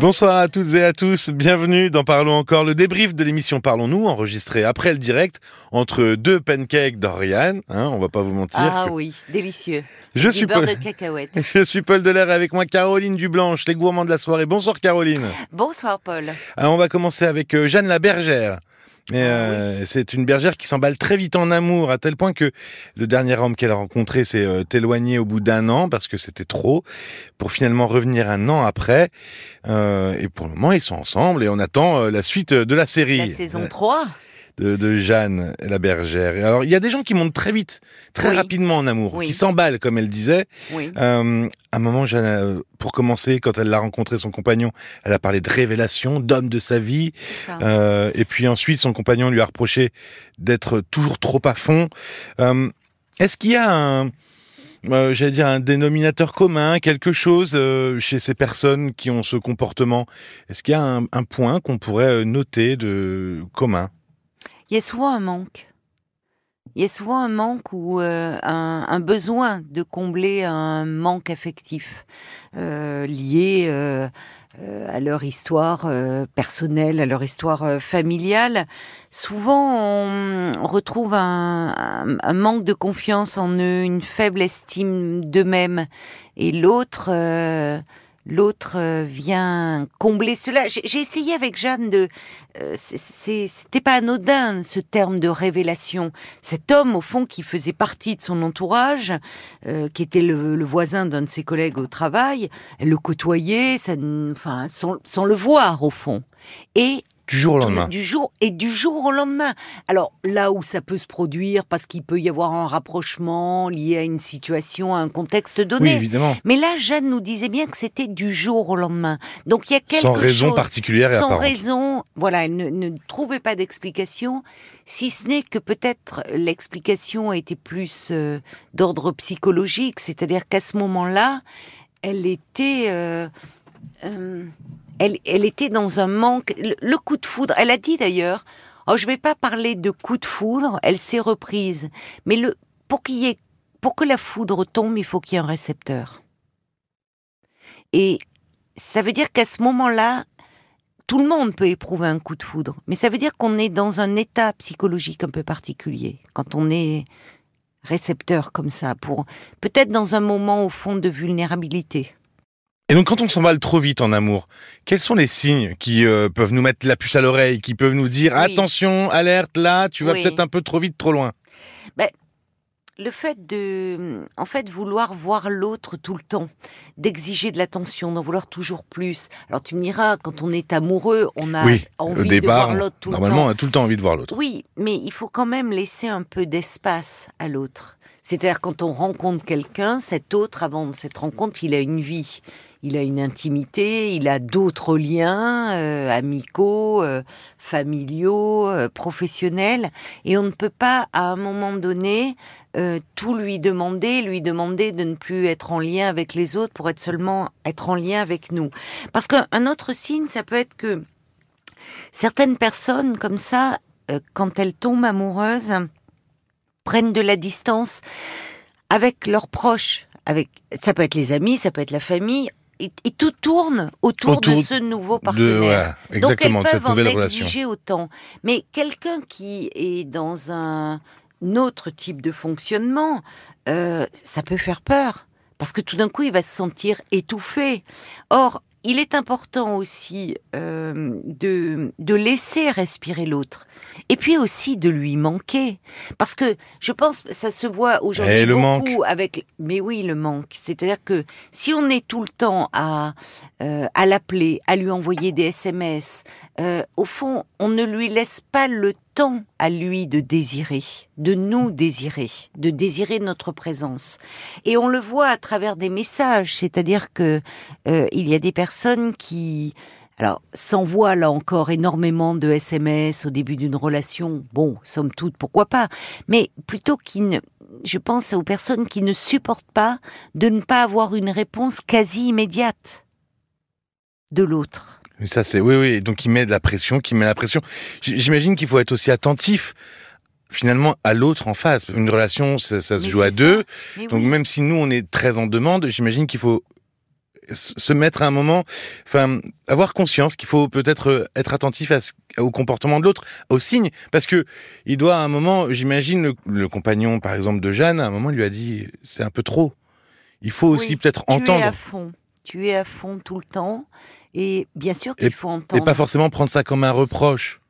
Bonsoir à toutes et à tous, bienvenue dans Parlons encore, le débrief de l'émission Parlons-nous, enregistré après le direct entre deux pancakes d'Oriane, hein, on va pas vous mentir. Ah oui, délicieux. Je du suis beurre Paul- de cacahuète. Je suis Paul Delair et avec moi Caroline Dublanche, les gourmands de la soirée. Bonsoir Caroline. Bonsoir Paul. Alors on va commencer avec euh, Jeanne la bergère. Ah euh, C'est une bergère qui s'emballe très vite en amour, à tel point que le dernier homme qu'elle a rencontré s'est euh, éloigné au bout d'un an parce que c'était trop, pour finalement revenir un an après. Euh, et pour le moment, ils sont ensemble et on attend la suite de la série La saison euh, 3. De, de Jeanne la bergère. Alors, il y a des gens qui montent très vite, très Oui. rapidement en amour, Oui. qui s'emballent, comme elle disait. Oui. Euh, à un moment, Jeanne, euh, pour commencer, quand elle l'a rencontré, son compagnon, elle a parlé de révélation, d'homme de sa vie. Euh, et puis ensuite, son compagnon lui a reproché d'être toujours trop à fond. Euh, Est-ce qu'il y a un, euh, j'allais dire, un dénominateur commun, quelque chose euh, chez ces personnes qui ont ce comportement? Est-ce qu'il y a un, un point qu'on pourrait euh, noter de commun? Il y a souvent un manque. Il y a souvent un manque ou euh, un, besoin de combler un manque affectif euh, lié euh, à leur histoire personnelle, à leur histoire familiale. Souvent, on retrouve un manque de confiance en eux, une faible estime d'eux-mêmes, et l'autre. L'autre euh, vient combler cela. J'ai essayé avec Jeanne de. euh, C'était pas anodin ce terme de révélation. Cet homme, au fond, qui faisait partie de son entourage, euh, qui était le, le voisin d'un de ses collègues au travail, elle le côtoyait, ça, enfin, sans, sans le voir au fond. Et Du jour au lendemain. du jour et du jour au lendemain. Alors là où ça peut se produire, parce qu'il peut y avoir un rapprochement lié à une situation, à un contexte Oui, donné. évidemment. Mais là, Jeanne nous disait bien que c'était du jour au lendemain. Donc il y a quelque Sans raison chose, particulière et sans apparente. raison. Voilà, elle ne, ne trouvait pas d'explication, si ce n'est que peut-être l'explication était plus euh, d'ordre psychologique, c'est-à-dire qu'à ce moment-là, elle était, euh, euh, elle, elle était dans un manque. Le, coup de foudre. Elle a dit d'ailleurs. Oh, je vais pas parler de coup de foudre. Elle s'est reprise, mais le pour qu'il y ait pour que la foudre tombe, il faut qu'il y ait un récepteur. Et ça veut dire qu'à ce moment-là, tout le monde peut éprouver un coup de foudre. Mais ça veut dire qu'on est dans un état psychologique un peu particulier. Quand on est récepteur comme ça, pour peut-être dans un moment au fond de vulnérabilité. Et donc, quand on s'emballe trop vite en amour, quels sont les signes qui euh, peuvent nous mettre la puce à l'oreille, qui peuvent nous dire Oui. attention, alerte, là, tu vas Oui. peut-être un peu trop vite, trop loin? Le fait de, en fait, vouloir voir l'autre tout le temps, d'exiger de l'attention, d'en vouloir toujours plus. Alors tu me diras, quand on est amoureux, on a Oui, envie de voir l'autre tout le normalement, temps. on a tout le temps envie de voir l'autre. Oui, mais il faut quand même laisser un peu d'espace à l'autre. C'est-à-dire quand on rencontre quelqu'un, cet autre, avant cette rencontre, il a une vie, il a une intimité, il a d'autres liens euh, amicaux, euh, familiaux, euh, professionnels, et on ne peut pas à un moment donné tout lui demander, lui demander de ne plus être en lien avec les autres pour être seulement être en lien avec nous. Parce qu'un autre signe, ça peut être que certaines personnes comme ça, quand elles tombent amoureuses, prennent de la distance avec leurs proches. Avec, ça peut être les amis, ça peut être la famille, et, et tout tourne autour, Autour de ce nouveau De, partenaire. exactement, Donc de elles cette peuvent nouvelle en relation. exiger autant. Mais quelqu'un qui est dans un autre type de fonctionnement, euh, ça peut faire peur. Parce que tout d'un coup, il va se sentir étouffé. Or, il est important aussi euh, de, de laisser respirer l'autre. Et puis aussi de lui manquer. Parce que je pense, ça se voit aujourd'hui Eh, beaucoup avec... Mais oui, le manque. C'est-à-dire que si on est tout le temps à, euh, à l'appeler, à lui envoyer des SMS, euh, au fond, on ne lui laisse pas le temps à lui de désirer, de nous désirer, de désirer notre présence. Et on le voit à travers des messages, c'est-à-dire que euh, il y a des personnes qui alors, s'envoient là encore énormément de SMS au début d'une relation. Bon, somme toute, pourquoi pas. Mais plutôt qui ne, je pense aux personnes qui ne supportent pas de ne pas avoir une réponse quasi immédiate de l'autre. Mais ça, c'est oui, oui. Donc, il met de la pression, qui met la pression. J'imagine qu'il faut être aussi attentif, finalement, à l'autre en face. Une relation, ça, ça se Mais joue à deux. Mais Donc, oui. même si nous, on est très en demande, j'imagine qu'il faut se mettre à un moment, enfin, avoir conscience qu'il faut peut-être être attentif à au comportement de l'autre, aux signes, parce que il doit à un moment, j'imagine le, compagnon, par exemple, de Jeanne, à un moment, il lui a dit, c'est un peu trop. Il faut aussi peut-être entendre. Es à fond. Tu es à fond tout le temps. Et bien sûr qu'il faut entendre. Et pas forcément prendre ça comme un reproche.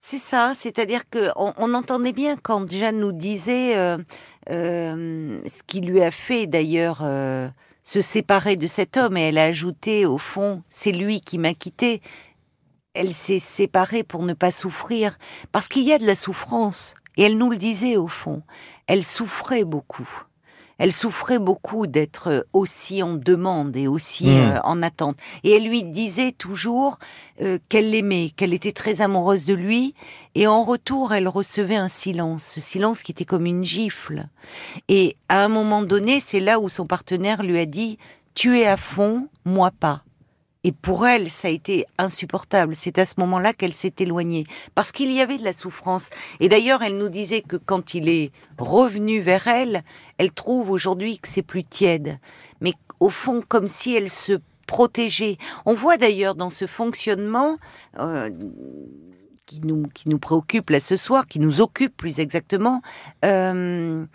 C'est ça, c'est-à-dire que on, entendait bien quand Jeanne nous disait euh, euh, ce qui lui a fait d'ailleurs euh, se séparer de cet homme, et elle a ajouté au fond, c'est lui qui m'a quitté. Elle s'est séparée pour ne pas souffrir, parce qu'il y a de la souffrance, et elle nous le disait au fond. Elle souffrait beaucoup elle souffrait beaucoup d'être aussi en demande et aussi hmm. euh, en attente. Et elle lui disait toujours euh, qu'elle l'aimait, qu'elle était très amoureuse de lui, et en retour, elle recevait un silence, ce silence qui était comme une gifle. Et à un moment donné, c'est là où son partenaire lui a dit Tu es à fond, moi pas. Et pour elle, ça a été insupportable. C'est à ce moment-là qu'elle s'est éloignée, parce qu'il y avait de la souffrance. Et d'ailleurs, elle nous disait que quand il est revenu vers elle, elle trouve aujourd'hui que c'est plus tiède. Mais au fond, comme si elle se protégeait. On voit d'ailleurs dans ce fonctionnement euh, qui, nous, qui nous préoccupe là ce soir, qui nous occupe plus exactement, euh,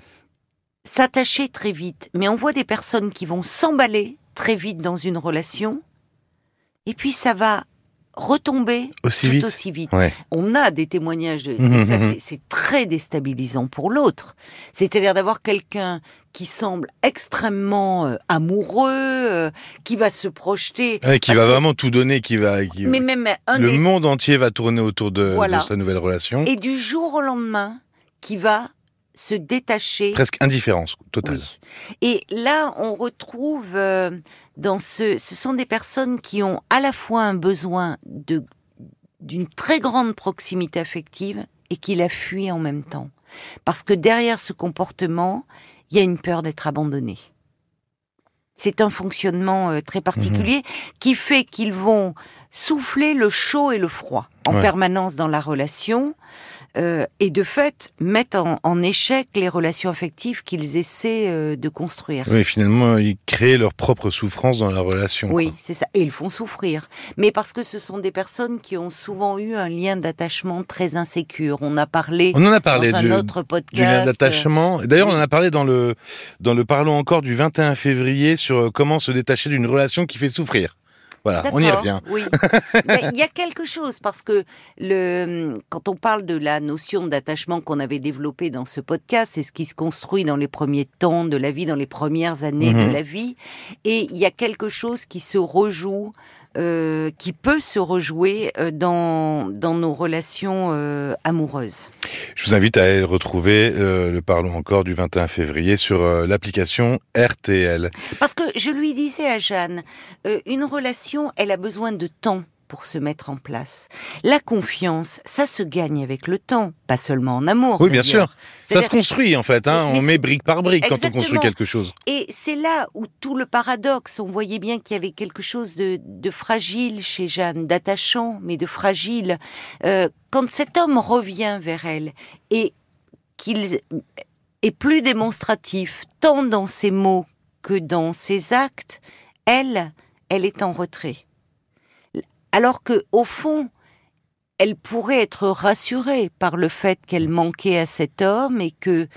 s'attacher très vite. Mais on voit des personnes qui vont s'emballer très vite dans une relation et puis ça va retomber aussi tout vite. aussi vite. On a des témoignages de ça, c'est très déstabilisant pour l'autre. C'est-à-dire d'avoir quelqu'un qui semble extrêmement euh, amoureux, euh, qui va se projeter, qui va vraiment tout donner, qui va, mais même le monde entier va tourner autour de, sa nouvelle relation. Et du jour au lendemain, qui va se détacher. Presque indifférence totale. Et là, on retrouve euh, dans ce, ce sont des personnes qui ont à la fois un besoin de d'une très grande proximité affective et qui la fuient en même temps. Parce que derrière ce comportement, il y a une peur d'être abandonné. C'est un fonctionnement euh, très particulier mhm. qui fait qu'ils vont souffler le chaud et le froid en permanence dans la relation. Euh, et de fait mettent en, échec les relations affectives qu'ils essaient euh, de construire. Oui, finalement, ils créent leur propre souffrance dans la relation. Oui, c'est ça. Et ils font souffrir. Mais parce que ce sont des personnes qui ont souvent eu un lien d'attachement très insécure. On a parlé, on en a parlé dans du, un autre podcast. Du lien d'attachement. D'ailleurs, on en a parlé dans le, dans le Parlons encore du 21 février sur euh, comment se détacher d'une relation qui fait souffrir. Voilà, on y revient. Oui. il y a quelque chose parce que le, quand on parle de la notion d'attachement qu'on avait développée dans ce podcast, c'est ce qui se construit dans les premiers temps de la vie, dans les premières années de mhm. la vie, et il y a quelque chose qui se rejoue euh, qui peut se rejouer euh, dans, dans nos relations euh, amoureuses. Je vous invite à aller retrouver le Parlons encore du 21 février sur l'application RTL. Parce que je lui disais à Jeanne, une relation, elle a besoin de temps pour se mettre en place. La confiance, ça se gagne avec le temps, pas seulement en amour. Oui, bien sûr. Ça se construit en fait. Hein. on met brique par brique quand on construit quelque chose. Et c'est là où tout le paradoxe. On voyait bien qu'il y avait quelque chose de, fragile chez Jeanne, d'attachant, mais de fragile. Euh, quand cet homme revient vers elle et qu'il est plus démonstratif, tant dans ses mots que dans ses actes, elle, elle est en retrait alors que au fond, elle pourrait être rassurée par le fait qu'elle manquait à cet homme et que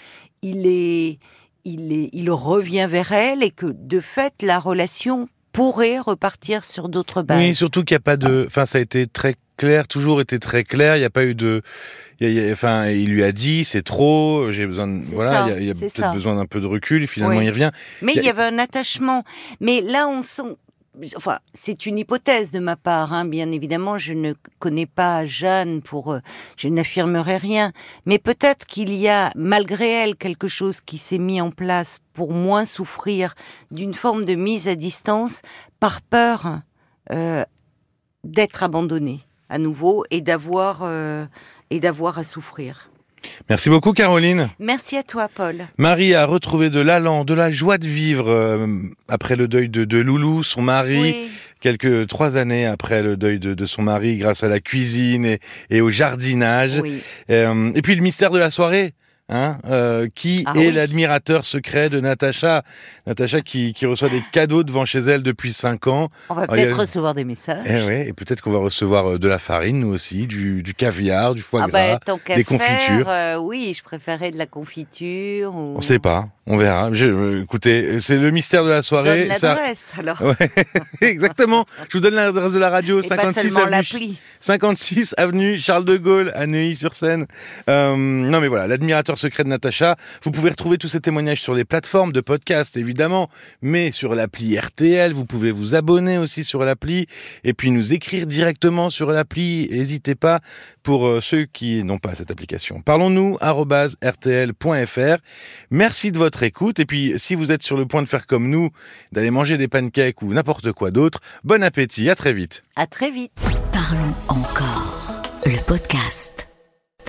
il est, il est, il revient vers elle et que de fait la relation pourrait repartir sur d'autres bases. Oui, surtout qu'il n'y a pas de, enfin ça a été très clair, toujours été très clair. Il n'y a pas eu de, enfin, il lui a dit c'est trop, j'ai besoin, de, voilà, il y a, peut-être besoin d'un peu de recul. finalement, il revient. Mais il y, avait un attachement. Mais là, on sent, enfin, c'est une hypothèse de ma part, hein. bien évidemment, je ne connais pas Jeanne pour, euh, je n'affirmerai rien, mais peut-être qu'il y a, malgré elle, quelque chose qui s'est mis en place pour moins souffrir d'une forme de mise à distance par peur euh, d'être abandonnée à nouveau et d'avoir euh, et d'avoir à souffrir. Merci beaucoup Caroline. Merci à toi Paul. Marie a retrouvé de l'allant, de la joie de vivre euh, après le deuil de, Loulou, son mari. Quelques trois années après le deuil de, son mari, grâce à la cuisine et, au jardinage. Euh, et puis le mystère de la soirée. Hein, euh, qui Ah est oui. l'admirateur secret de Natacha Natacha qui, qui reçoit des cadeaux devant chez elle depuis 5 ans. On va Ah, a- peut-être recevoir des messages. Eh ouais, et peut-être qu'on va recevoir euh, de la farine, nous aussi, du, du caviar, du foie Ah gras. bah, qu'à des faire, confitures. euh, oui, je préférais de la confiture. Ou... On sait pas, on verra. Je- euh, écoutez, c'est le mystère de la Donne soirée. ça- l'adresse, alors. Ouais, exactement. Je vous donne l'adresse de la radio, Et pas 56 seulement avenue, l'appli. 56 avenue Charles de Gaulle à Neuilly-sur-Seine. Non mais voilà, l'admirateur secret de Natacha. Vous pouvez retrouver tous ces témoignages sur les plateformes de podcast évidemment, mais sur l'appli RTL. Vous pouvez vous abonner aussi sur l'appli et puis nous écrire directement sur l'appli. N'hésitez pas pour euh, ceux qui n'ont pas cette application. Parlons-nous rtl.fr. Merci de votre écoute et puis si vous êtes sur le point de faire comme nous, d'aller manger des pancakes ou n'importe quoi d'autre, bon appétit. À très vite. À très vite. Parlons encore. Le podcast.